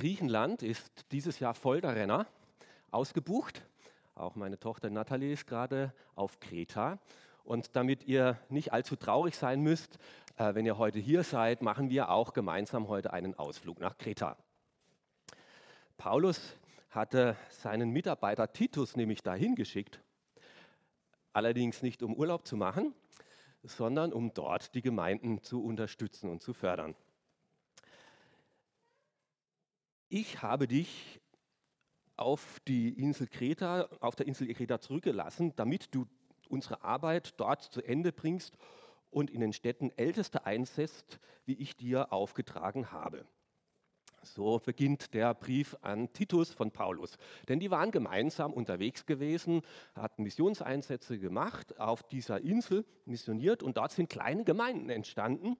Griechenland ist dieses Jahr voll der Renner, ausgebucht. Auch meine Tochter Natalie ist gerade auf Kreta. Und damit ihr nicht allzu traurig sein müsst, äh, wenn ihr heute hier seid, machen wir auch gemeinsam heute einen Ausflug nach Kreta. Paulus hatte seinen Mitarbeiter Titus nämlich dahin geschickt, allerdings nicht um Urlaub zu machen, sondern um dort die Gemeinden zu unterstützen und zu fördern. Ich habe dich auf die Insel Kreta, auf der Insel Kreta zurückgelassen, damit du unsere Arbeit dort zu Ende bringst und in den Städten Älteste einsetzt, wie ich dir aufgetragen habe. So beginnt der Brief an Titus von Paulus. Denn die waren gemeinsam unterwegs gewesen, hatten Missionseinsätze gemacht, auf dieser Insel missioniert und dort sind kleine Gemeinden entstanden.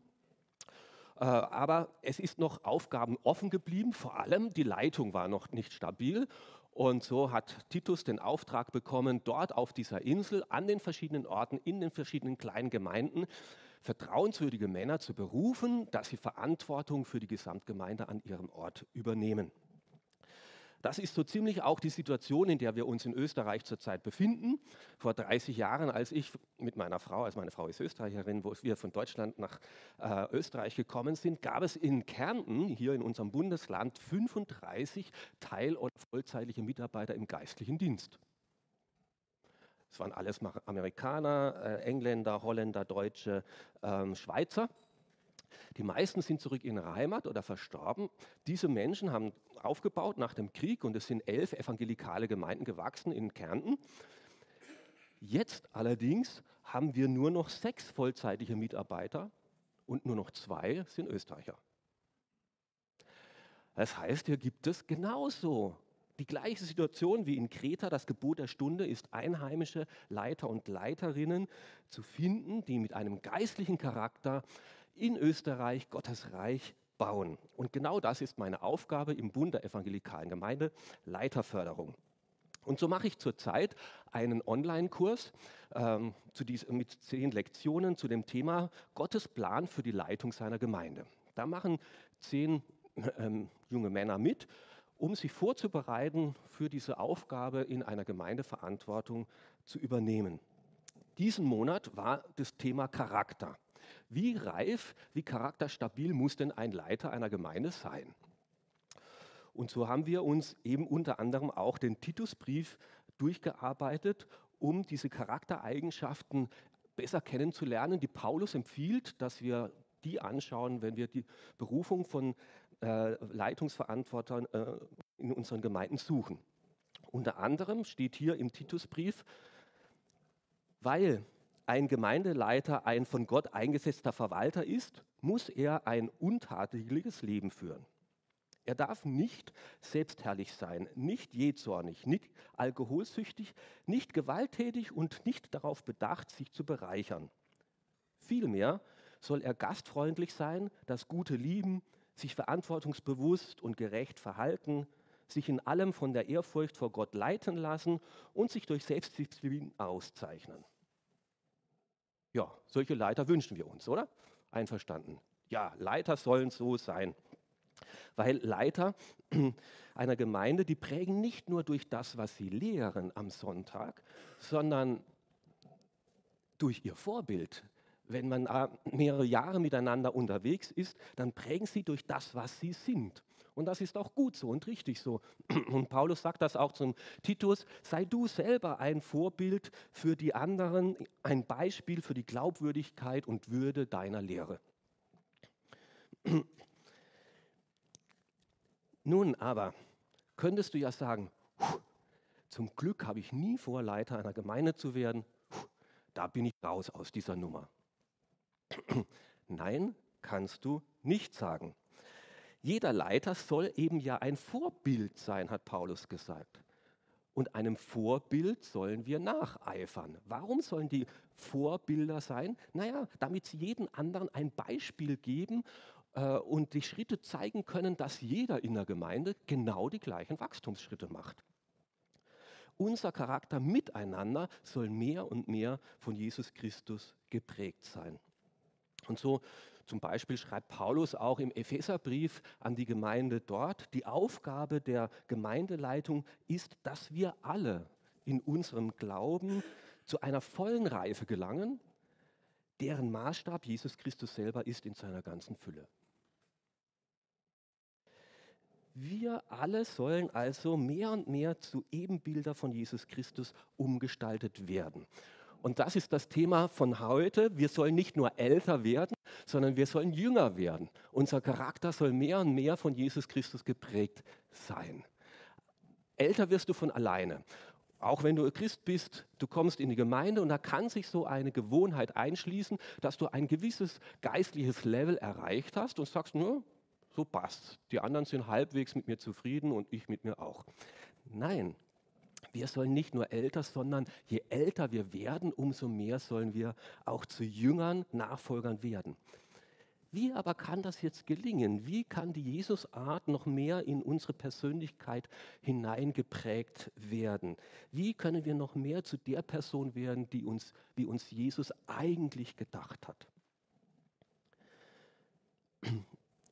Äh, aber es ist noch Aufgaben offen geblieben, vor allem die Leitung war noch nicht stabil. Und so hat Titus den Auftrag bekommen, dort auf dieser Insel, an den verschiedenen Orten, in den verschiedenen kleinen Gemeinden, vertrauenswürdige Männer zu berufen, dass sie Verantwortung für die Gesamtgemeinde an ihrem Ort übernehmen. Das ist so ziemlich auch die Situation, in der wir uns in Österreich zurzeit befinden. Vor 30 Jahren, als ich mit meiner Frau, also meine Frau ist Österreicherin, wo wir von Deutschland nach äh, Österreich gekommen sind, gab es in Kärnten, hier in unserem Bundesland, 35 teil- oder vollzeitliche Mitarbeiter im geistlichen Dienst. Es waren alles Amerikaner, äh, Engländer, Holländer, Deutsche, ähm, Schweizer. Die meisten sind zurück in ihre Heimat oder verstorben. Diese Menschen haben aufgebaut nach dem Krieg und es sind elf evangelikale Gemeinden gewachsen in Kärnten. Jetzt allerdings haben wir nur noch sechs vollzeitige Mitarbeiter und nur noch zwei sind Österreicher. Das heißt, hier gibt es genauso die gleiche Situation wie in Kreta. Das Gebot der Stunde ist, einheimische Leiter und Leiterinnen zu finden, die mit einem geistlichen Charakter in Österreich Gottes Reich bauen. Und genau das ist meine Aufgabe im Bund der evangelikalen Gemeinde, Leiterförderung. Und so mache ich zurzeit einen Online-Kurs ähm, mit zehn Lektionen zu dem Thema Gottes Plan für die Leitung seiner Gemeinde. Da machen zehn ähm, junge Männer mit um sich vorzubereiten für diese Aufgabe in einer Gemeinde Verantwortung zu übernehmen. Diesen Monat war das Thema Charakter. Wie reif, wie charakterstabil muss denn ein Leiter einer Gemeinde sein? Und so haben wir uns eben unter anderem auch den Titusbrief durchgearbeitet, um diese Charaktereigenschaften besser kennenzulernen, die Paulus empfiehlt, dass wir die anschauen, wenn wir die Berufung von äh, Leitungsverantwortern äh, in unseren Gemeinden suchen. Unter anderem steht hier im Titusbrief, weil ein Gemeindeleiter ein von Gott eingesetzter Verwalter ist, muss er ein untadeliges Leben führen. Er darf nicht selbstherrlich sein, nicht jähzornig, nicht alkoholsüchtig, nicht gewalttätig und nicht darauf bedacht, sich zu bereichern. Vielmehr soll er gastfreundlich sein, das Gute lieben, sich verantwortungsbewusst und gerecht verhalten, sich in allem von der Ehrfurcht vor Gott leiten lassen und sich durch Selbstdisziplin auszeichnen. Ja, solche Leiter wünschen wir uns, oder? Einverstanden. Ja, Leiter sollen so sein. Weil Leiter einer Gemeinde, die prägen nicht nur durch das, was sie lehren am Sonntag, sondern durch ihr Vorbild, wenn man äh, mehrere Jahre miteinander unterwegs ist, dann prägen sie durch das, was sie sind. Und das ist auch gut so und richtig so. Und Paulus sagt das auch zum Titus, sei du selber ein Vorbild für die anderen, ein Beispiel für die Glaubwürdigkeit und Würde deiner Lehre. Nun aber, könntest du ja sagen, zum Glück habe ich nie vor, Leiter einer Gemeinde zu werden. Da bin ich raus aus dieser Nummer. Nein, kannst du nicht sagen. Jeder Leiter soll eben ja ein Vorbild sein, hat Paulus gesagt. Und einem Vorbild sollen wir nacheifern. Warum sollen die Vorbilder sein? Naja, damit sie jeden anderen ein Beispiel geben äh, und die Schritte zeigen können, dass jeder in der Gemeinde genau die gleichen Wachstumsschritte macht. Unser Charakter miteinander soll mehr und mehr von Jesus Christus geprägt sein. Und so zum Beispiel schreibt Paulus auch im Epheserbrief an die Gemeinde dort, die Aufgabe der Gemeindeleitung ist, dass wir alle in unserem Glauben zu einer vollen Reife gelangen, deren Maßstab Jesus Christus selber ist in seiner ganzen Fülle. Wir alle sollen also mehr und mehr zu Ebenbilder von Jesus Christus umgestaltet werden. Und das ist das Thema von heute. Wir sollen nicht nur älter werden, sondern wir sollen jünger werden. Unser Charakter soll mehr und mehr von Jesus Christus geprägt sein. Älter wirst du von alleine. Auch wenn du Christ bist, du kommst in die Gemeinde und da kann sich so eine Gewohnheit einschließen, dass du ein gewisses geistliches Level erreicht hast und sagst, nur so passt. Die anderen sind halbwegs mit mir zufrieden und ich mit mir auch. Nein, wir sollen nicht nur älter, sondern je älter wir werden, umso mehr sollen wir auch zu Jüngern, Nachfolgern werden. Wie aber kann das jetzt gelingen? Wie kann die Jesusart noch mehr in unsere Persönlichkeit hineingeprägt werden? Wie können wir noch mehr zu der Person werden, die uns, wie uns Jesus eigentlich gedacht hat?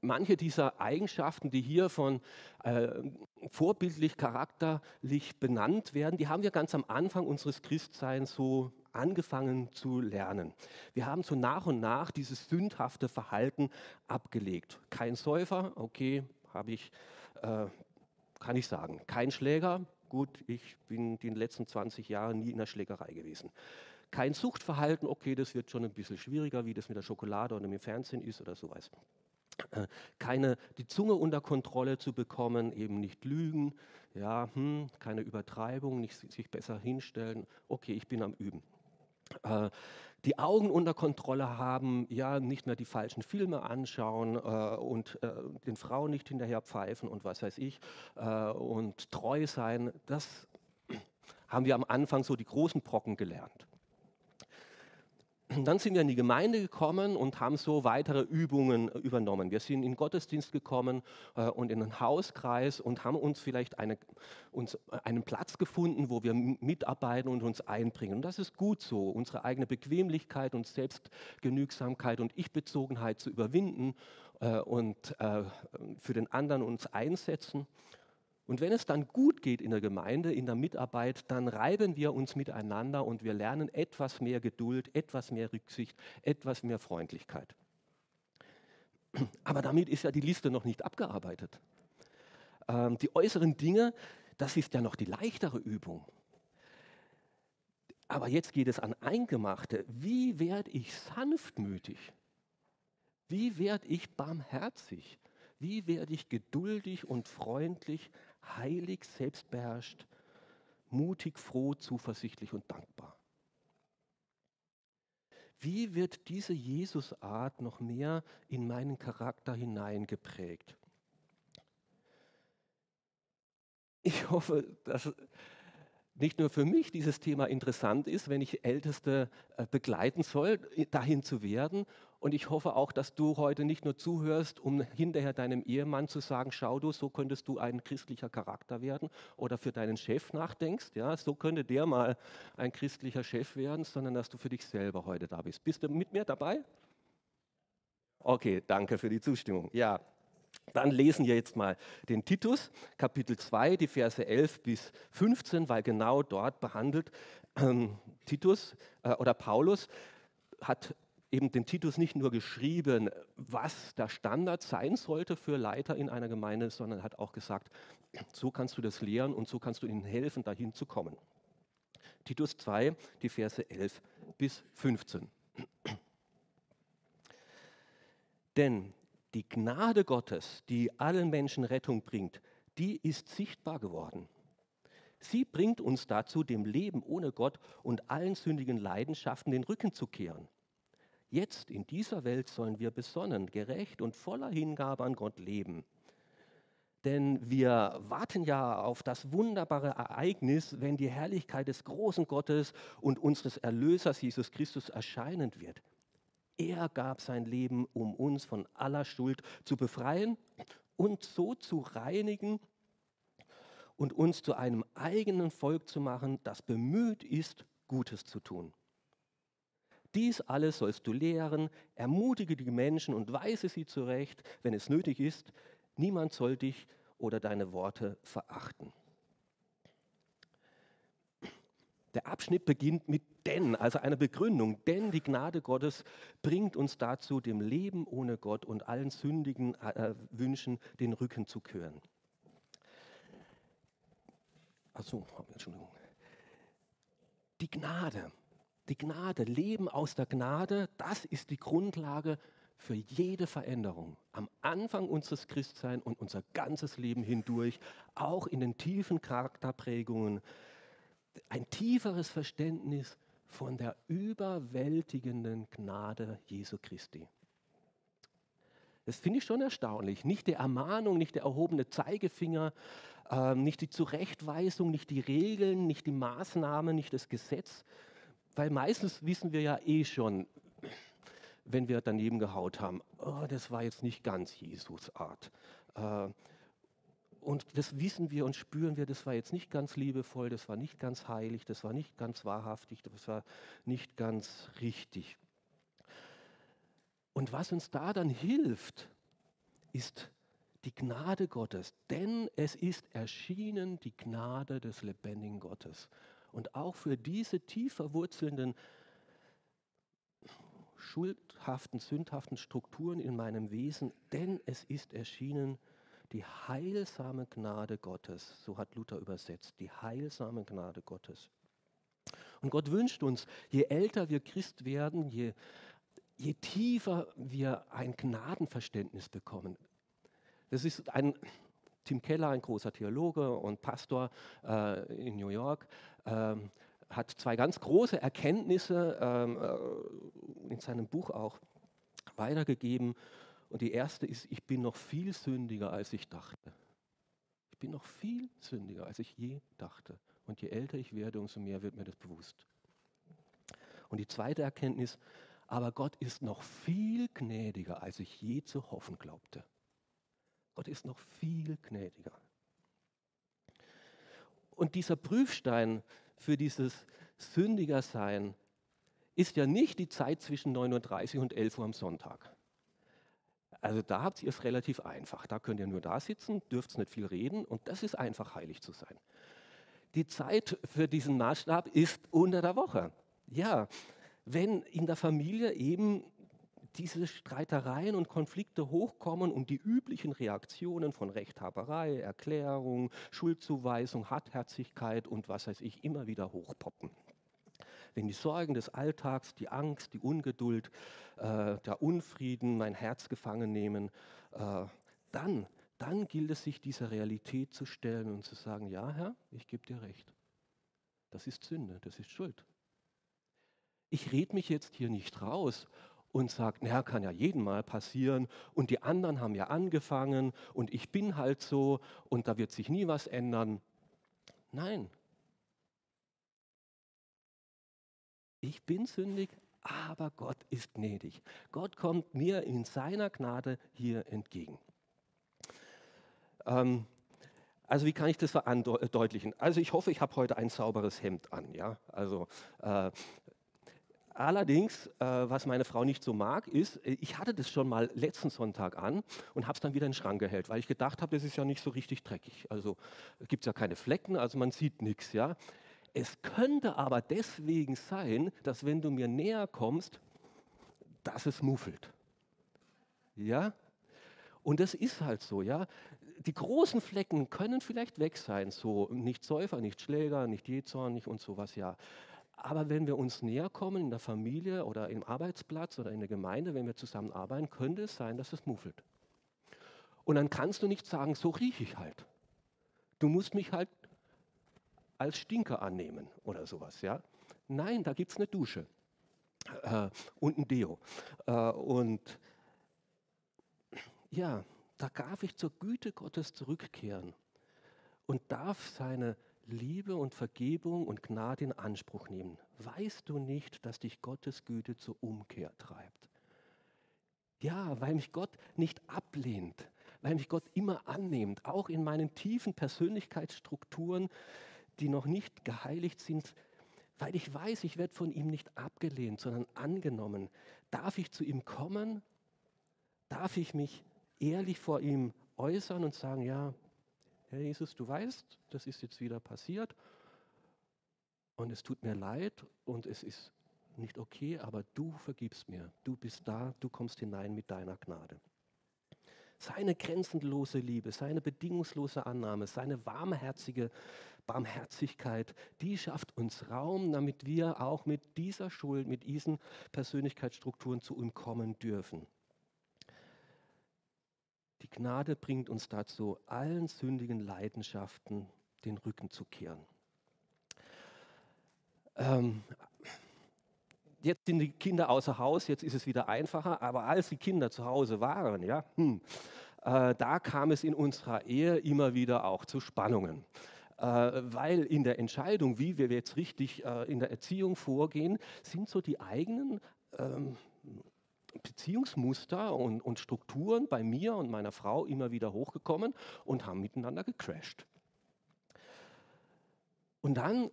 Manche dieser Eigenschaften, die hier von äh, vorbildlich, charakterlich benannt werden, die haben wir ganz am Anfang unseres Christseins so angefangen zu lernen. Wir haben so nach und nach dieses sündhafte Verhalten abgelegt. Kein Säufer, okay, habe ich, äh, kann ich sagen. Kein Schläger, gut, ich bin in den letzten 20 Jahren nie in der Schlägerei gewesen. Kein Suchtverhalten, okay, das wird schon ein bisschen schwieriger, wie das mit der Schokolade oder mit dem Fernsehen ist oder sowas. Keine, die Zunge unter Kontrolle zu bekommen, eben nicht lügen, ja, hm, keine Übertreibung, nicht sich besser hinstellen, okay, ich bin am Üben. Äh, die Augen unter Kontrolle haben, ja, nicht mehr die falschen Filme anschauen äh, und äh, den Frauen nicht hinterher pfeifen und was weiß ich äh, und treu sein, das haben wir am Anfang so die großen Brocken gelernt. Dann sind wir in die Gemeinde gekommen und haben so weitere Übungen äh, übernommen. Wir sind in den Gottesdienst gekommen äh, und in einen Hauskreis und haben uns vielleicht eine, uns äh, einen Platz gefunden, wo wir mitarbeiten und uns einbringen. Und das ist gut so, unsere eigene Bequemlichkeit und Selbstgenügsamkeit und Ich-Bezogenheit zu überwinden und für den anderen uns einsetzen. Und wenn es dann gut geht in der Gemeinde, in der Mitarbeit, dann reiben wir uns miteinander und wir lernen etwas mehr Geduld, etwas mehr Rücksicht, etwas mehr Freundlichkeit. Aber damit ist ja die Liste noch nicht abgearbeitet. Ähm, die äußeren Dinge, das ist ja noch die leichtere Übung. Aber jetzt geht es an Eingemachte. Wie werde ich sanftmütig? Wie werde ich barmherzig? Wie werde ich geduldig und freundlich heilig, selbstbeherrscht, mutig, froh, zuversichtlich und dankbar. Wie wird diese Jesusart noch mehr in meinen Charakter hineingeprägt? Ich hoffe, dass nicht nur für mich dieses Thema interessant ist, wenn ich Älteste äh, begleiten soll, dahin zu werden. Und ich hoffe auch, dass du heute nicht nur zuhörst, um hinterher deinem Ehemann zu sagen, schau du, so könntest du ein christlicher Charakter werden oder für deinen Chef nachdenkst, ja, so könnte der mal ein christlicher Chef werden, sondern dass du für dich selber heute da bist. Bist du mit mir dabei? Okay, danke für die Zustimmung. Ja, dann lesen wir jetzt mal den Titus, Kapitel 2, die Verse 11 bis 15, weil genau dort behandelt ähm, Titus äh, oder Paulus hat eben den Titus nicht nur geschrieben, was der Standard sein sollte für Leiter in einer Gemeinde, sondern hat auch gesagt, so kannst du das lehren und so kannst du ihnen helfen, dahin zu kommen. Titus 2, die Verse 11 bis 15. Denn die Gnade Gottes, die allen Menschen Rettung bringt, die ist sichtbar geworden. Sie bringt uns dazu, dem Leben ohne Gott und allen sündigen Leidenschaften den Rücken zu kehren. Jetzt in dieser Welt sollen wir besonnen, gerecht und voller Hingabe an Gott leben. Denn wir warten ja auf das wunderbare Ereignis, wenn die Herrlichkeit des großen Gottes und unseres Erlösers Jesus Christus erscheinen wird. Er gab sein Leben, um uns von aller Schuld zu befreien und so zu reinigen und uns zu einem eigenen Volk zu machen, das bemüht ist, Gutes zu tun. Dies alles sollst du lehren, ermutige die Menschen und weise sie zurecht, wenn es nötig ist. Niemand soll dich oder deine Worte verachten. Der Abschnitt beginnt mit denn, also einer Begründung. Denn die Gnade Gottes bringt uns dazu, dem Leben ohne Gott und allen sündigen äh, Wünschen den Rücken zu kehren. Achso, Entschuldigung. Die Gnade, die Gnade, Leben aus der Gnade, das ist die Grundlage für jede Veränderung. Am Anfang unseres Christseins und unser ganzes Leben hindurch, auch in den tiefen Charakterprägungen, ein tieferes Verständnis von der überwältigenden Gnade Jesu Christi. Das finde ich schon erstaunlich. Nicht die Ermahnung, nicht der erhobene Zeigefinger, äh, nicht die Zurechtweisung, nicht die Regeln, nicht die Maßnahmen, nicht das Gesetz. Weil meistens wissen wir ja eh schon, wenn wir daneben gehaut haben, oh, das war jetzt nicht ganz Jesus Art. Äh, und das wissen wir und spüren wir, das war jetzt nicht ganz liebevoll, das war nicht ganz heilig, das war nicht ganz wahrhaftig, das war nicht ganz richtig. Und was uns da dann hilft, ist die Gnade Gottes, denn es ist erschienen die Gnade des lebendigen Gottes. Und auch für diese tief verwurzelnden, schuldhaften, sündhaften Strukturen in meinem Wesen, denn es ist erschienen die heilsame Gnade Gottes, so hat Luther übersetzt, die heilsame Gnade Gottes. Und Gott wünscht uns, je älter wir Christ werden, je, je tiefer wir ein Gnadenverständnis bekommen. Das ist ein, Tim Keller, ein großer Theologe und Pastor äh, in New York, äh, hat zwei ganz große Erkenntnisse ähm, äh, in seinem Buch auch weitergegeben. Und die erste ist, ich bin noch viel sündiger, als ich dachte. Ich bin noch viel sündiger, als ich je dachte. Und je älter ich werde, umso mehr wird mir das bewusst. Und die zweite Erkenntnis, aber Gott ist noch viel gnädiger, als ich je zu hoffen glaubte. Gott ist noch viel gnädiger. Und dieser Prüfstein für dieses Sündigersein ist ja nicht die Zeit zwischen 9.30 und 11 Uhr am Sonntag. Also da habt ihr es relativ einfach. Da könnt ihr nur da sitzen, dürft nicht viel reden und das ist einfach heilig zu sein. Die Zeit für diesen Maßstab ist unter der Woche. Ja, wenn in der Familie eben diese Streitereien und Konflikte hochkommen und die üblichen Reaktionen von Rechthaberei, Erklärung, Schuldzuweisung, Hartherzigkeit und was weiß ich immer wieder hochpoppen wenn die Sorgen des Alltags, die Angst, die Ungeduld, äh, der Unfrieden mein Herz gefangen nehmen, äh, dann, dann gilt es sich dieser Realität zu stellen und zu sagen, ja Herr, ich gebe dir recht. Das ist Sünde, das ist Schuld. Ich rede mich jetzt hier nicht raus und sage, naja, kann ja jeden Mal passieren und die anderen haben ja angefangen und ich bin halt so und da wird sich nie was ändern. Nein, ich bin sündig, aber Gott ist gnädig. Gott kommt mir in seiner Gnade hier entgegen. Ähm, also wie kann ich das verdeutlichen? Also ich hoffe, ich habe heute ein sauberes Hemd an. Ja? Also, äh, allerdings, äh, was meine Frau nicht so mag, ist, äh, ich hatte das schon mal letzten Sonntag an und habe es dann wieder in den Schrank gehällt, weil ich gedacht habe, das ist ja nicht so richtig dreckig. Also gibt es ja keine Flecken, also man sieht nichts. Ja? Es könnte aber deswegen sein, dass wenn du mir näher kommst, dass es muffelt. Ja? Und das ist halt so, ja. Die großen Flecken können vielleicht weg sein, so nicht Säufer, nicht Schläger, nicht Jezorn, nicht und sowas, ja. Aber wenn wir uns näher kommen in der Familie oder im Arbeitsplatz oder in der Gemeinde, wenn wir zusammenarbeiten, könnte es sein, dass es muffelt. Und dann kannst du nicht sagen, so rieche ich halt. Du musst mich halt als Stinker annehmen oder sowas. Ja? Nein, da gibt es eine Dusche äh, und ein Deo. Äh, und ja, da darf ich zur Güte Gottes zurückkehren und darf seine Liebe und Vergebung und Gnade in Anspruch nehmen. Weißt du nicht, dass dich Gottes Güte zur Umkehr treibt? Ja, weil mich Gott nicht ablehnt, weil mich Gott immer annimmt, auch in meinen tiefen Persönlichkeitsstrukturen, die noch nicht geheiligt sind, weil ich weiß, ich werde von ihm nicht abgelehnt, sondern angenommen. Darf ich zu ihm kommen? Darf ich mich ehrlich vor ihm äußern und sagen, ja, Herr Jesus, du weißt, das ist jetzt wieder passiert und es tut mir leid und es ist nicht okay, aber du vergibst mir. Du bist da, du kommst hinein mit deiner Gnade. Seine grenzenlose Liebe, seine bedingungslose Annahme, seine warmherzige Barmherzigkeit, die schafft uns Raum, damit wir auch mit dieser Schuld, mit diesen Persönlichkeitsstrukturen zu ihm kommen dürfen. Die Gnade bringt uns dazu, allen sündigen Leidenschaften den Rücken zu kehren. Ähm, jetzt sind die Kinder außer Haus, jetzt ist es wieder einfacher, aber als die Kinder zu Hause waren, ja, hm, äh, da kam es in unserer Ehe immer wieder auch zu Spannungen. Äh, weil in der Entscheidung, wie wir jetzt richtig äh, in der Erziehung vorgehen, sind so die eigenen ähm, Beziehungsmuster und, und Strukturen bei mir und meiner Frau immer wieder hochgekommen und haben miteinander gecrashed. Und dann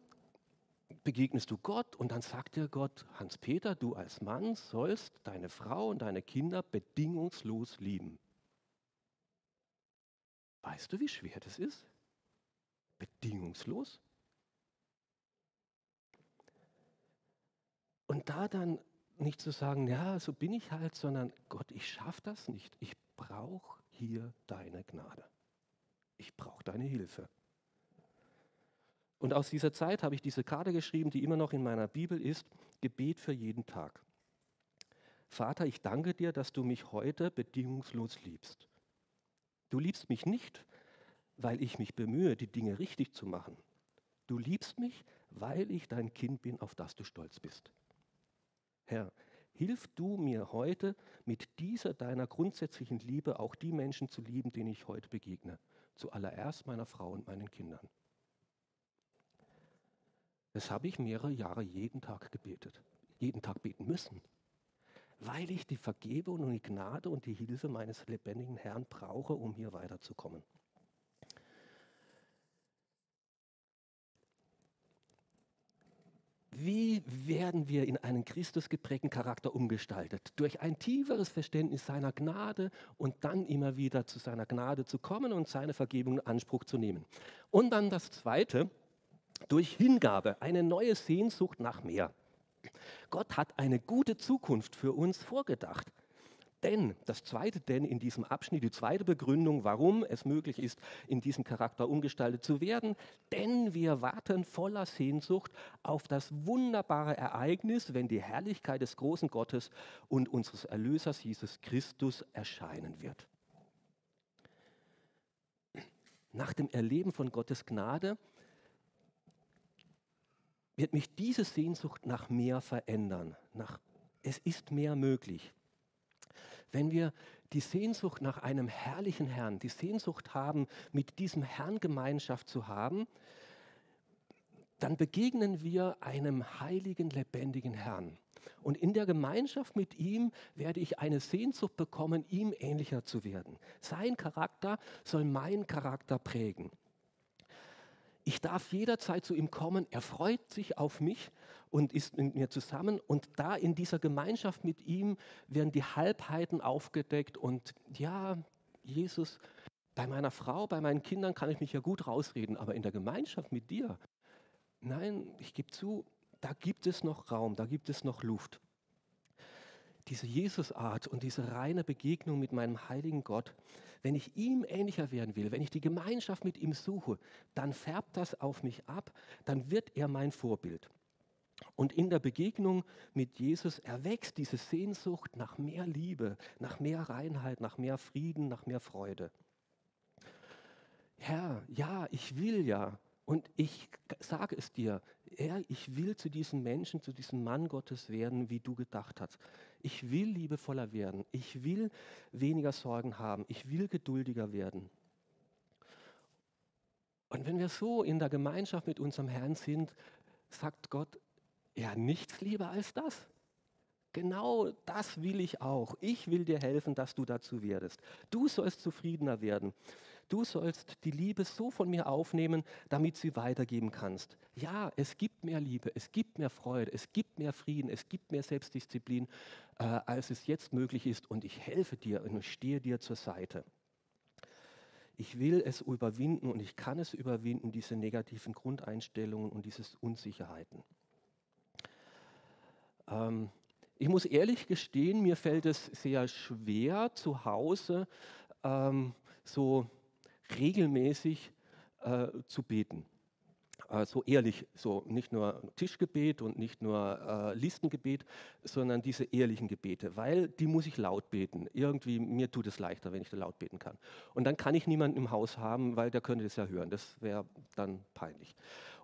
begegnest du Gott und dann sagt dir Gott, Hans-Peter, du als Mann sollst deine Frau und deine Kinder bedingungslos lieben. Weißt du, wie schwer das ist? bedingungslos. Und da dann nicht zu sagen, ja, so bin ich halt, sondern Gott, ich schaffe das nicht. Ich brauche hier deine Gnade. Ich brauche deine Hilfe. Und aus dieser Zeit habe ich diese Karte geschrieben, die immer noch in meiner Bibel ist, Gebet für jeden Tag. Vater, ich danke dir, dass du mich heute bedingungslos liebst. Du liebst mich nicht, weil ich mich bemühe, die Dinge richtig zu machen. Du liebst mich, weil ich dein Kind bin, auf das du stolz bist. Herr, hilf du mir heute mit dieser deiner grundsätzlichen Liebe auch die Menschen zu lieben, denen ich heute begegne. Zuallererst meiner Frau und meinen Kindern. Das habe ich mehrere Jahre jeden Tag gebetet, jeden Tag beten müssen, weil ich die Vergebung und die Gnade und die Hilfe meines lebendigen Herrn brauche, um hier weiterzukommen. Wie werden wir in einen Christus geprägten Charakter umgestaltet? Durch ein tieferes Verständnis seiner Gnade und dann immer wieder zu seiner Gnade zu kommen und seine Vergebung in Anspruch zu nehmen. Und dann das Zweite, durch Hingabe, eine neue Sehnsucht nach mehr. Gott hat eine gute Zukunft für uns vorgedacht. Denn, das zweite Denn in diesem Abschnitt, die zweite Begründung, warum es möglich ist, in diesem Charakter umgestaltet zu werden, denn wir warten voller Sehnsucht auf das wunderbare Ereignis, wenn die Herrlichkeit des großen Gottes und unseres Erlösers Jesus Christus erscheinen wird. Nach dem Erleben von Gottes Gnade wird mich diese Sehnsucht nach mehr verändern. Nach, es ist mehr möglich wenn wir die Sehnsucht nach einem herrlichen Herrn, die Sehnsucht haben, mit diesem Herrn Gemeinschaft zu haben, dann begegnen wir einem heiligen, lebendigen Herrn. Und in der Gemeinschaft mit ihm werde ich eine Sehnsucht bekommen, ihm ähnlicher zu werden. Sein Charakter soll meinen Charakter prägen. Ich darf jederzeit zu ihm kommen. Er freut sich auf mich und ist mit mir zusammen. Und da in dieser Gemeinschaft mit ihm werden die Halbheiten aufgedeckt. Und ja, Jesus, bei meiner Frau, bei meinen Kindern kann ich mich ja gut rausreden, aber in der Gemeinschaft mit dir, nein, ich gebe zu, da gibt es noch Raum, da gibt es noch Luft. Diese Jesusart und diese reine Begegnung mit meinem heiligen Gott, wenn ich ihm ähnlicher werden will, wenn ich die Gemeinschaft mit ihm suche, dann färbt das auf mich ab, dann wird er mein Vorbild. Und in der Begegnung mit Jesus erwächst diese Sehnsucht nach mehr Liebe, nach mehr Reinheit, nach mehr Frieden, nach mehr Freude. Herr, ja, ich will ja. Und ich sage es dir, Herr, ich will zu diesem Menschen, zu diesem Mann Gottes werden, wie du gedacht hast. Ich will liebevoller werden. Ich will weniger Sorgen haben. Ich will geduldiger werden. Und wenn wir so in der Gemeinschaft mit unserem Herrn sind, sagt Gott, ja, nichts lieber als das. Genau das will ich auch. Ich will dir helfen, dass du dazu werdest. Du sollst zufriedener werden. Du sollst die Liebe so von mir aufnehmen, damit sie weitergeben kannst. Ja, es gibt mehr Liebe, es gibt mehr Freude, es gibt mehr Frieden, es gibt mehr Selbstdisziplin, äh, als es jetzt möglich ist. Und ich helfe dir und stehe dir zur Seite. Ich will es überwinden und ich kann es überwinden, diese negativen Grundeinstellungen und diese Unsicherheiten. Ähm, ich muss ehrlich gestehen, mir fällt es sehr schwer, zu Hause ähm, so regelmäßig äh, zu beten. Äh, so ehrlich, so nicht nur Tischgebet und nicht nur äh, Listengebet, sondern diese ehrlichen Gebete, weil die muss ich laut beten. Irgendwie, mir tut es leichter, wenn ich da laut beten kann. Und dann kann ich niemanden im Haus haben, weil der könnte das ja hören. Das wäre dann peinlich.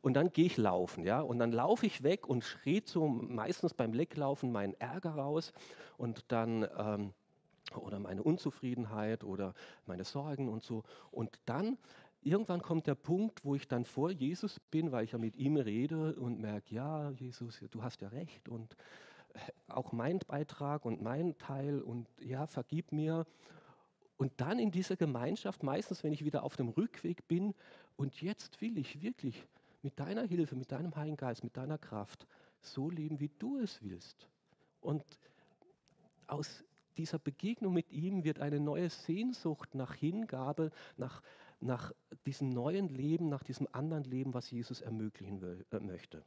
Und dann gehe ich laufen, ja, und dann laufe ich weg und schreit so meistens beim Lecklaufen meinen Ärger raus und dann ähm, oder meine Unzufriedenheit oder meine Sorgen und so. Und dann irgendwann kommt der Punkt, wo ich dann vor Jesus bin, weil ich ja mit ihm rede und merke, ja, Jesus, du hast ja recht und äh, auch mein Beitrag und mein Teil und ja, vergib mir. Und dann in dieser Gemeinschaft, meistens wenn ich wieder auf dem Rückweg bin, und jetzt will ich wirklich mit deiner Hilfe, mit deinem Heiligen Geist, mit deiner Kraft so leben, wie du es willst. Und aus dieser Begegnung mit ihm wird eine neue Sehnsucht nach Hingabe, nach, nach diesem neuen Leben, nach diesem anderen Leben, was Jesus ermöglichen will, äh, möchte.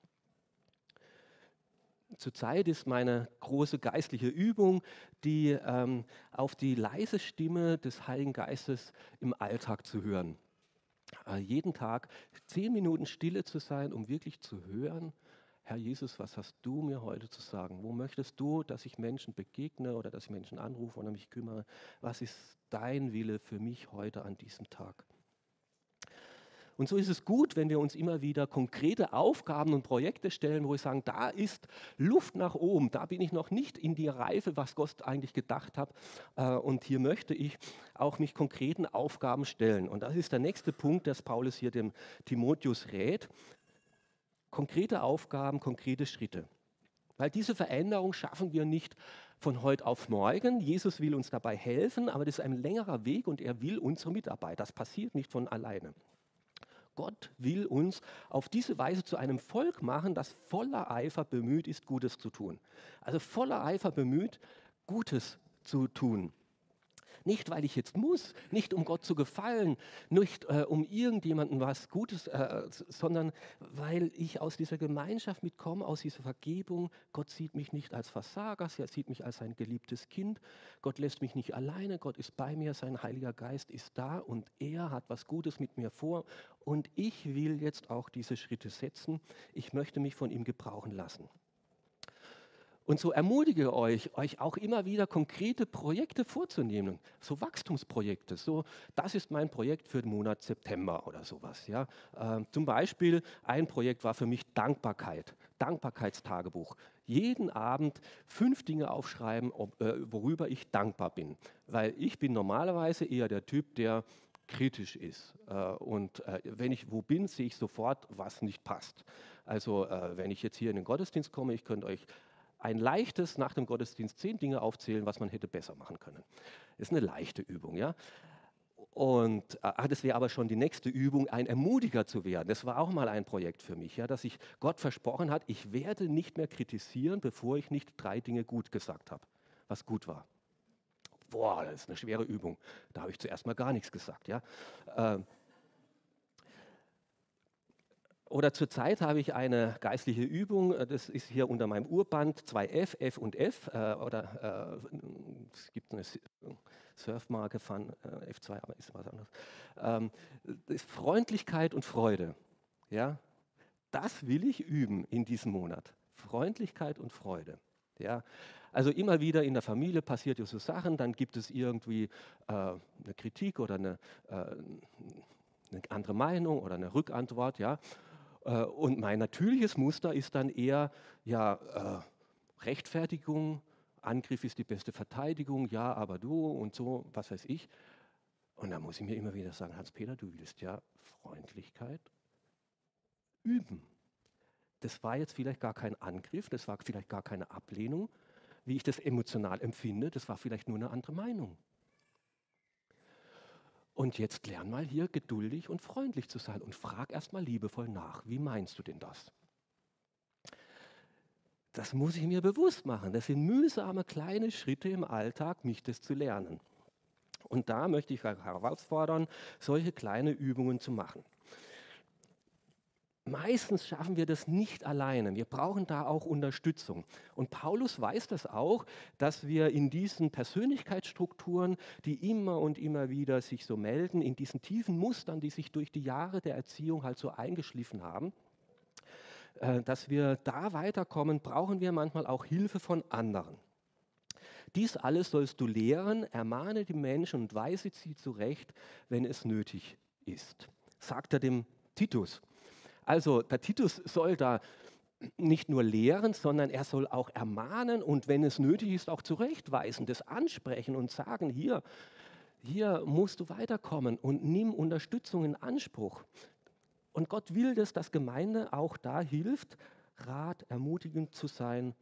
Zurzeit ist meine große geistliche Übung, die ähm, auf die leise Stimme des Heiligen Geistes im Alltag zu hören. Äh, jeden Tag zehn Minuten Stille zu sein, um wirklich zu hören, Herr Jesus, was hast du mir heute zu sagen? Wo möchtest du, dass ich Menschen begegne oder dass ich Menschen anrufe oder mich kümmere? Was ist dein Wille für mich heute an diesem Tag? Und so ist es gut, wenn wir uns immer wieder konkrete Aufgaben und Projekte stellen, wo wir sagen, da ist Luft nach oben, da bin ich noch nicht in die Reife, was Gott eigentlich gedacht hat. Äh, und hier möchte ich auch mich konkreten Aufgaben stellen. Und das ist der nächste Punkt, dass Paulus hier dem Timotheus rät. Konkrete Aufgaben, konkrete Schritte. Weil diese Veränderung schaffen wir nicht von heute auf morgen. Jesus will uns dabei helfen, aber das ist ein längerer Weg und er will unsere Mitarbeit. Das passiert nicht von alleine. Gott will uns auf diese Weise zu einem Volk machen, das voller Eifer bemüht ist, Gutes zu tun. Also voller Eifer bemüht, Gutes zu tun. Nicht, weil ich jetzt muss, nicht um Gott zu gefallen, nicht äh, um irgendjemandem was Gutes, äh, sondern weil ich aus dieser Gemeinschaft mitkomme, aus dieser Vergebung. Gott sieht mich nicht als Versager, er sieht mich als ein geliebtes Kind. Gott lässt mich nicht alleine, Gott ist bei mir, sein Heiliger Geist ist da und er hat was Gutes mit mir vor. Und ich will jetzt auch diese Schritte setzen. Ich möchte mich von ihm gebrauchen lassen. Und so ermutige euch, euch auch immer wieder konkrete Projekte vorzunehmen, so Wachstumsprojekte. So, das ist mein Projekt für den Monat September oder sowas. Ja. Äh, zum Beispiel ein Projekt war für mich Dankbarkeit, Dankbarkeitstagebuch. Jeden Abend fünf Dinge aufschreiben, ob, äh, worüber ich dankbar bin. Weil ich bin normalerweise eher der Typ, der kritisch ist. Äh, und äh, wenn ich wo bin, sehe ich sofort, was nicht passt. Also äh, wenn ich jetzt hier in den Gottesdienst komme, ich könnte euch ein leichtes nach dem Gottesdienst zehn Dinge aufzählen, was man hätte besser machen können. Ist eine leichte Übung, ja. Und äh, das wäre aber schon die nächste Übung, ein Ermutiger zu werden. Das war auch mal ein Projekt für mich, ja, dass ich Gott versprochen hat, ich werde nicht mehr kritisieren, bevor ich nicht drei Dinge gut gesagt habe, was gut war. Boah, das ist eine schwere Übung. Da habe ich zuerst mal gar nichts gesagt, ja. Äh, oder zurzeit habe ich eine geistliche Übung, äh, das ist hier unter meinem Urband 2F, F und F. Äh, oder äh, es gibt eine Surfmarke von äh, F2, aber ist was anderes. Ähm, Freundlichkeit und Freude. Ja? Das will ich üben in diesem Monat. Freundlichkeit und Freude. Ja? Also immer wieder in der Familie passiert ja so Sachen, dann gibt es irgendwie äh, eine Kritik oder eine, äh, eine andere Meinung oder eine Rückantwort, ja. Äh, und mein natürliches Muster ist dann eher ja, äh, Rechtfertigung, Angriff ist die beste Verteidigung, ja, aber du und so, was weiß ich. Und da muss ich mir immer wieder sagen, Hans-Peter, du willst ja Freundlichkeit üben. Das war jetzt vielleicht gar kein Angriff, das war vielleicht gar keine Ablehnung, wie ich das emotional empfinde, das war vielleicht nur eine andere Meinung. Und jetzt lern mal hier geduldig und freundlich zu sein und frag erst mal liebevoll nach, wie meinst du denn das? Das muss ich mir bewusst machen. Das sind mühsame kleine Schritte im Alltag, mich das zu lernen. Und da möchte ich herausfordern, solche kleine Übungen zu machen. Meistens schaffen wir das nicht alleine. Wir brauchen da auch Unterstützung. Und Paulus weiß das auch, dass wir in diesen Persönlichkeitsstrukturen, die immer und immer wieder sich so melden, in diesen tiefen Mustern, die sich durch die Jahre der Erziehung halt so eingeschliffen haben, äh, dass wir da weiterkommen, brauchen wir manchmal auch Hilfe von anderen. Dies alles sollst du lehren, ermahne die Menschen und weise sie zurecht, wenn es nötig ist, sagt er dem Titus. Also der Titus soll da nicht nur lehren, sondern er soll auch ermahnen und wenn es nötig ist, auch zurechtweisen, das ansprechen und sagen, hier, hier musst du weiterkommen und nimm Unterstützung in Anspruch. Und Gott will das, dass Gemeinde auch da hilft, Rat, ermutigend zu sein,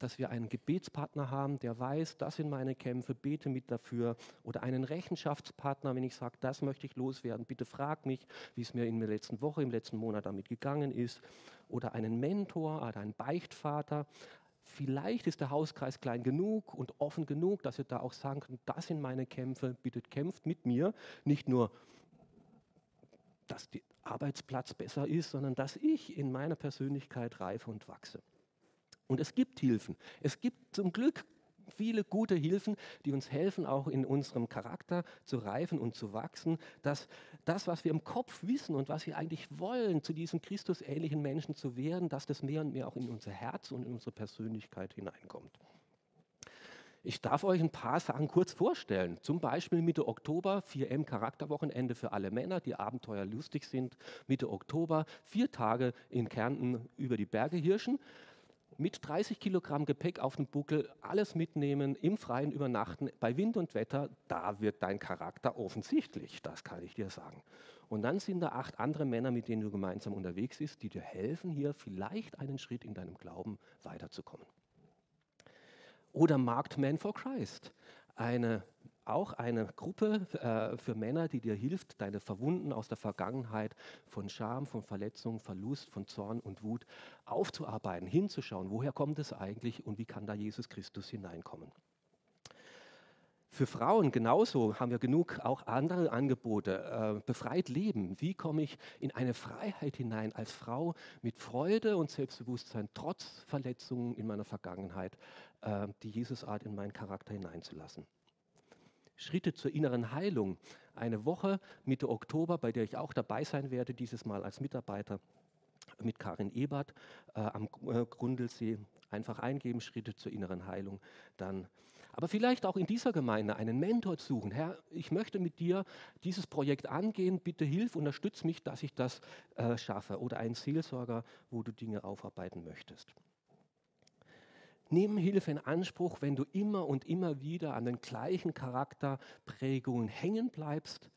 dass wir einen Gebetspartner haben, der weiß, das sind meine Kämpfe, bete mit dafür. Oder einen Rechenschaftspartner, wenn ich sage, das möchte ich loswerden, bitte frag mich, wie es mir in der letzten Woche, im letzten Monat damit gegangen ist. Oder einen Mentor oder einen Beichtvater. Vielleicht ist der Hauskreis klein genug und offen genug, dass ihr da auch sagen könnt, das sind meine Kämpfe, bitte kämpft mit mir. Nicht nur, dass der Arbeitsplatz besser ist, sondern dass ich in meiner Persönlichkeit reife und wachse. Und es gibt Hilfen. Es gibt zum Glück viele gute Hilfen, die uns helfen, auch in unserem Charakter zu reifen und zu wachsen, dass das, was wir im Kopf wissen und was wir eigentlich wollen, zu diesem Christusähnlichen Menschen zu werden, dass das mehr und mehr auch in unser Herz und in unsere Persönlichkeit hineinkommt. Ich darf euch ein paar Sachen kurz vorstellen. Zum Beispiel Mitte Oktober 4M Charakterwochenende für alle Männer, die abenteuerlustig sind. Mitte Oktober vier Tage in Kärnten über die Berge hirschen mit 30 Kilogramm Gepäck auf dem Buckel, alles mitnehmen, im Freien übernachten, bei Wind und Wetter, da wird dein Charakter offensichtlich, das kann ich dir sagen. Und dann sind da acht andere Männer, mit denen du gemeinsam unterwegs bist, die dir helfen, hier vielleicht einen Schritt in deinem Glauben weiterzukommen. Oder Marked Man for Christ, eine auch eine Gruppe äh, für Männer, die dir hilft, deine Verwunden aus der Vergangenheit von Scham, von Verletzung, Verlust, von Zorn und Wut aufzuarbeiten, hinzuschauen, woher kommt es eigentlich und wie kann da Jesus Christus hineinkommen. Für Frauen genauso haben wir genug auch andere Angebote. Äh, befreit leben. Wie komme ich in eine Freiheit hinein als Frau mit Freude und Selbstbewusstsein trotz Verletzungen in meiner Vergangenheit, äh, die Jesusart in meinen Charakter hineinzulassen? Schritte zur inneren Heilung. Eine Woche Mitte Oktober, bei der ich auch dabei sein werde, dieses Mal als Mitarbeiter mit Karin Ebert äh, am äh, Grundlsee. Einfach eingeben, Schritte zur inneren Heilung. Dann aber vielleicht auch in dieser Gemeinde einen Mentor suchen. Herr, ich möchte mit dir dieses Projekt angehen. Bitte hilf, unterstütz mich, dass ich das äh, schaffe. Oder einen Seelsorger, wo du Dinge aufarbeiten möchtest. Nimm Hilfe in Anspruch, wenn du immer und immer wieder an den gleichen Charakterprägungen hängen bleibst.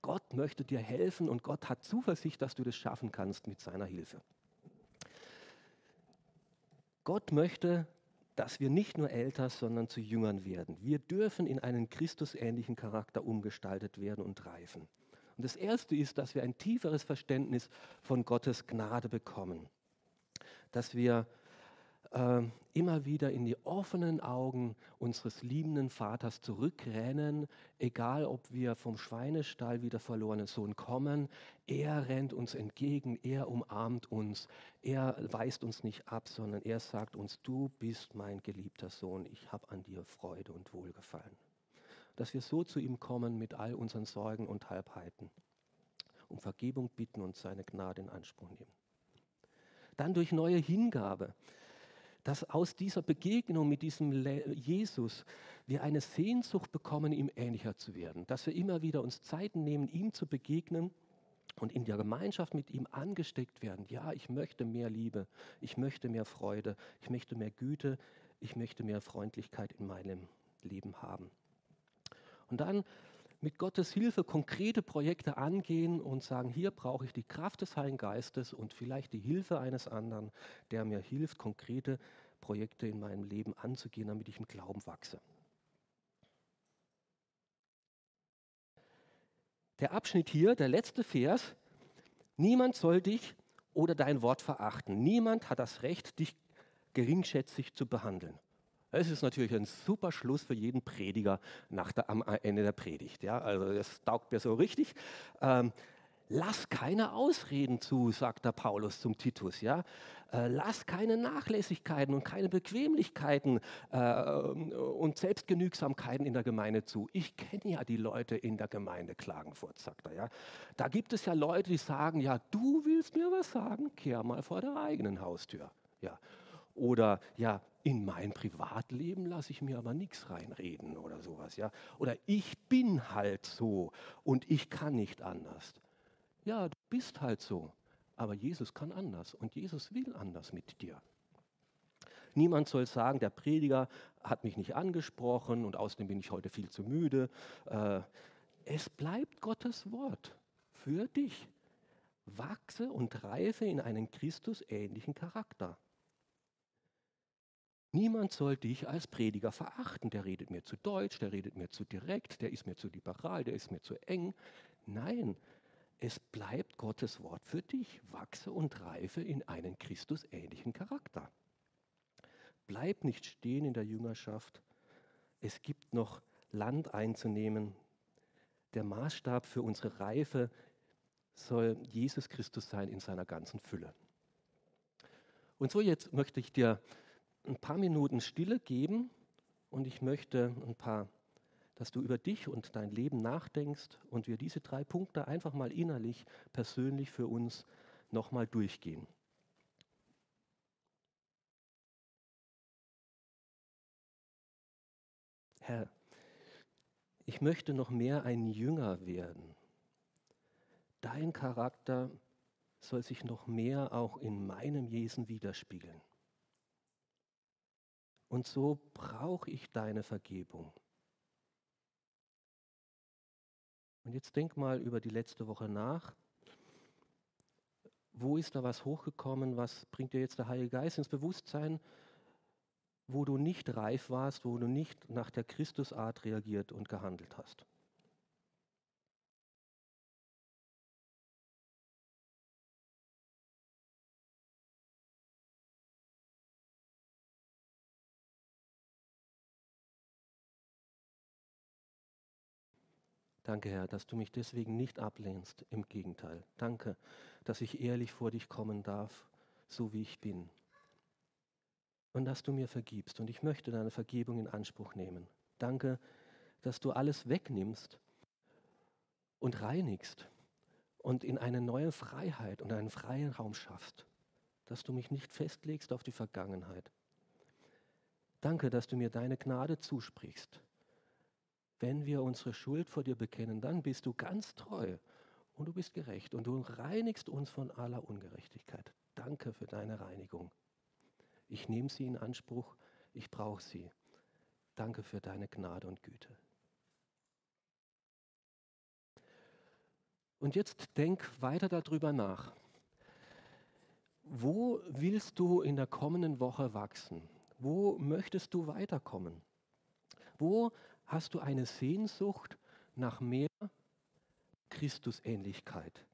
Gott möchte dir helfen und Gott hat Zuversicht, dass du das schaffen kannst mit seiner Hilfe. Gott möchte, dass wir nicht nur älter, sondern zu Jüngern werden. Wir dürfen in einen Christusähnlichen Charakter umgestaltet werden und reifen. Und das Erste ist, dass wir ein tieferes Verständnis von Gottes Gnade bekommen. Dass wir äh, immer wieder in die offenen Augen unseres liebenden Vaters zurückrennen, egal ob wir vom Schweinestall wie der verlorene Sohn kommen. Er rennt uns entgegen, er umarmt uns, er weist uns nicht ab, sondern er sagt uns, du bist mein geliebter Sohn, ich habe an dir Freude und Wohlgefallen. Dass wir so zu ihm kommen mit all unseren Sorgen und Halbheiten, um Vergebung bitten und seine Gnade in Anspruch nehmen. Dann durch neue Hingabe dass aus dieser Begegnung mit diesem Jesus wir eine Sehnsucht bekommen, ihm ähnlicher zu werden, dass wir immer wieder uns Zeit nehmen, ihm zu begegnen und in der Gemeinschaft mit ihm angesteckt werden. Ja, ich möchte mehr Liebe, ich möchte mehr Freude, ich möchte mehr Güte, ich möchte mehr Freundlichkeit in meinem Leben haben. Und dann mit Gottes Hilfe konkrete Projekte angehen und sagen, hier brauche ich die Kraft des Heiligen Geistes und vielleicht die Hilfe eines anderen, der mir hilft, konkrete Projekte in meinem Leben anzugehen, damit ich im Glauben wachse. Der Abschnitt hier, der letzte Vers, niemand soll dich oder dein Wort verachten. Niemand hat das Recht, dich geringschätzig zu behandeln. Es ist natürlich ein super Schluss für jeden Prediger nach der, am Ende der Predigt. Ja? Also das taugt mir so richtig. Ähm, lass keine Ausreden zu, sagt der Paulus zum Titus. Ja? Äh, lass keine Nachlässigkeiten und keine Bequemlichkeiten äh, und Selbstgenügsamkeiten in der Gemeinde zu. Ich kenne ja die Leute in der Gemeinde Klagenfurt, sagt er. Ja? Da gibt es ja Leute, die sagen, ja, du willst mir was sagen, kehr mal vor der eigenen Haustür. Ja. Oder ja, in mein Privatleben lasse ich mir aber nichts reinreden oder sowas, ja. Oder ich bin halt so und ich kann nicht anders. Ja, du bist halt so, aber Jesus kann anders und Jesus will anders mit dir. Niemand soll sagen, der Prediger hat mich nicht angesprochen und außerdem bin ich heute viel zu müde. Äh, es bleibt Gottes Wort für dich. Wachse und reife in einen Christusähnlichen Charakter. Niemand soll dich als Prediger verachten. Der redet mir zu deutsch, der redet mir zu direkt, der ist mir zu liberal, der ist mir zu eng. Nein, es bleibt Gottes Wort für dich. Wachse und reife in einen Christusähnlichen Charakter. Bleib nicht stehen in der Jüngerschaft. Es gibt noch Land einzunehmen. Der Maßstab für unsere Reife soll Jesus Christus sein in seiner ganzen Fülle. Und so jetzt möchte ich dir ein paar Minuten Stille geben und ich möchte ein paar, dass du über dich und dein Leben nachdenkst und wir diese drei Punkte einfach mal innerlich, persönlich für uns nochmal durchgehen. Herr, ich möchte noch mehr ein Jünger werden. Dein Charakter soll sich noch mehr auch in meinem Wesen widerspiegeln. Und so brauche ich deine Vergebung. Und jetzt denk mal über die letzte Woche nach. Wo ist da was hochgekommen? Was bringt dir jetzt der Heilige Geist ins Bewusstsein, wo du nicht reif warst, wo du nicht nach der Christusart reagiert und gehandelt hast? Danke, Herr, dass du mich deswegen nicht ablehnst. Im Gegenteil. Danke, dass ich ehrlich vor dich kommen darf, so wie ich bin. Und dass du mir vergibst. Und ich möchte deine Vergebung in Anspruch nehmen. Danke, dass du alles wegnimmst und reinigst und in eine neue Freiheit und einen freien Raum schaffst. Dass du mich nicht festlegst auf die Vergangenheit. Danke, dass du mir deine Gnade zusprichst wenn wir unsere Schuld vor dir bekennen, dann bist du ganz treu und du bist gerecht und du reinigst uns von aller Ungerechtigkeit. Danke für deine Reinigung. Ich nehme sie in Anspruch, ich brauche sie. Danke für deine Gnade und Güte. Und jetzt denk weiter darüber nach. Wo willst du in der kommenden Woche wachsen? Wo möchtest du weiterkommen? Wo Hast du eine Sehnsucht nach mehr Christusähnlichkeit?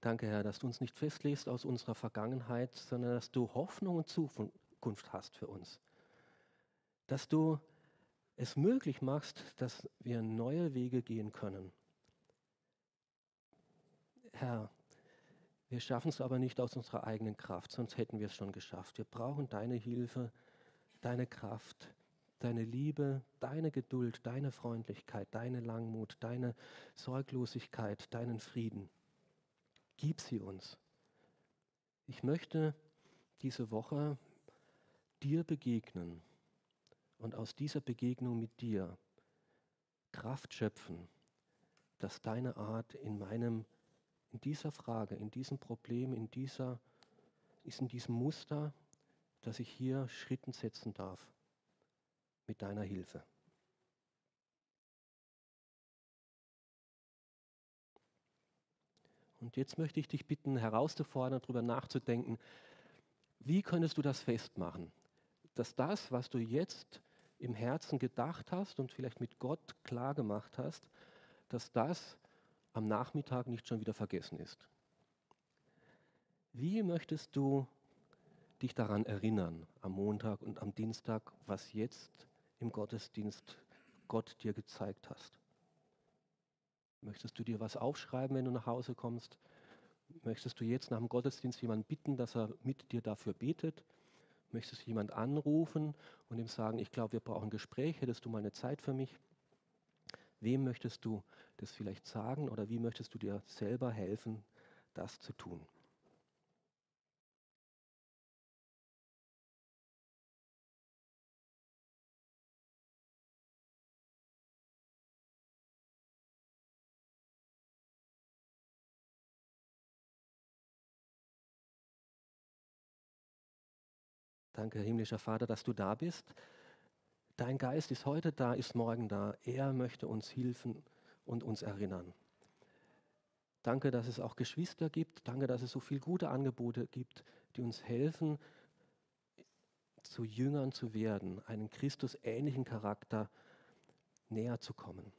Danke, Herr, dass du uns nicht festlegst aus unserer Vergangenheit, sondern dass du Hoffnung und Zukunft hast für uns. Dass du es möglich machst, dass wir neue Wege gehen können. Herr, wir schaffen es aber nicht aus unserer eigenen Kraft, sonst hätten wir es schon geschafft. Wir brauchen deine Hilfe, deine Kraft, deine Liebe, deine Geduld, deine Freundlichkeit, deine Langmut, deine Sorglosigkeit, deinen Frieden. Gib sie uns. Ich möchte diese Woche dir begegnen und aus dieser Begegnung mit dir Kraft schöpfen, dass deine Art in meinem, in dieser Frage, in diesem Problem, in dieser, ist in diesem Muster dass ich hier Schritten setzen darf mit deiner Hilfe. Und jetzt möchte ich dich bitten, herauszufordern, darüber nachzudenken, wie könntest du das festmachen, dass das, was du jetzt im Herzen gedacht hast und vielleicht mit Gott klar gemacht hast, dass das am Nachmittag nicht schon wieder vergessen ist. Wie möchtest du dich daran erinnern, am Montag und am Dienstag, was jetzt im Gottesdienst Gott dir gezeigt hast? Möchtest du dir was aufschreiben, wenn du nach Hause kommst? Möchtest du jetzt nach dem Gottesdienst jemanden bitten, dass er mit dir dafür betet? Möchtest du jemanden anrufen und ihm sagen, ich glaube, wir brauchen Gespräch, hättest du mal eine Zeit für mich? Wem möchtest du das vielleicht sagen oder wie möchtest du dir selber helfen, das zu tun? Danke, himmlischer Vater, dass du da bist. Dein Geist ist heute da, ist morgen da. Er möchte uns helfen und uns erinnern. Danke, dass es auch Geschwister gibt. Danke, dass es so viele gute Angebote gibt, die uns helfen, zu Jüngern zu werden, einen Christus-ähnlichen Charakter näher zu kommen.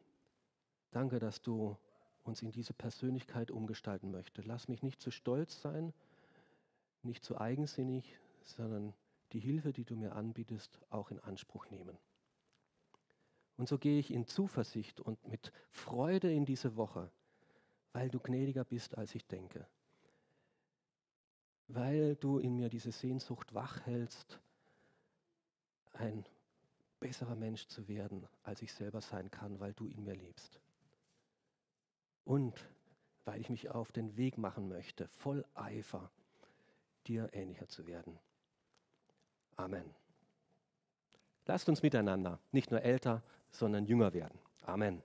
Danke, dass du uns in diese Persönlichkeit umgestalten möchtest. Lass mich nicht zu stolz sein, nicht zu eigensinnig, sondern die Hilfe, die du mir anbietest, auch in Anspruch nehmen. Und so gehe ich in Zuversicht und mit Freude in diese Woche, weil du gnädiger bist, als ich denke. Weil du in mir diese Sehnsucht wach hältst, ein besserer Mensch zu werden, als ich selber sein kann, weil du in mir lebst. Und weil ich mich auf den Weg machen möchte, voll Eifer, dir ähnlicher zu werden. Amen. Lasst uns miteinander nicht nur älter, sondern jünger werden. Amen.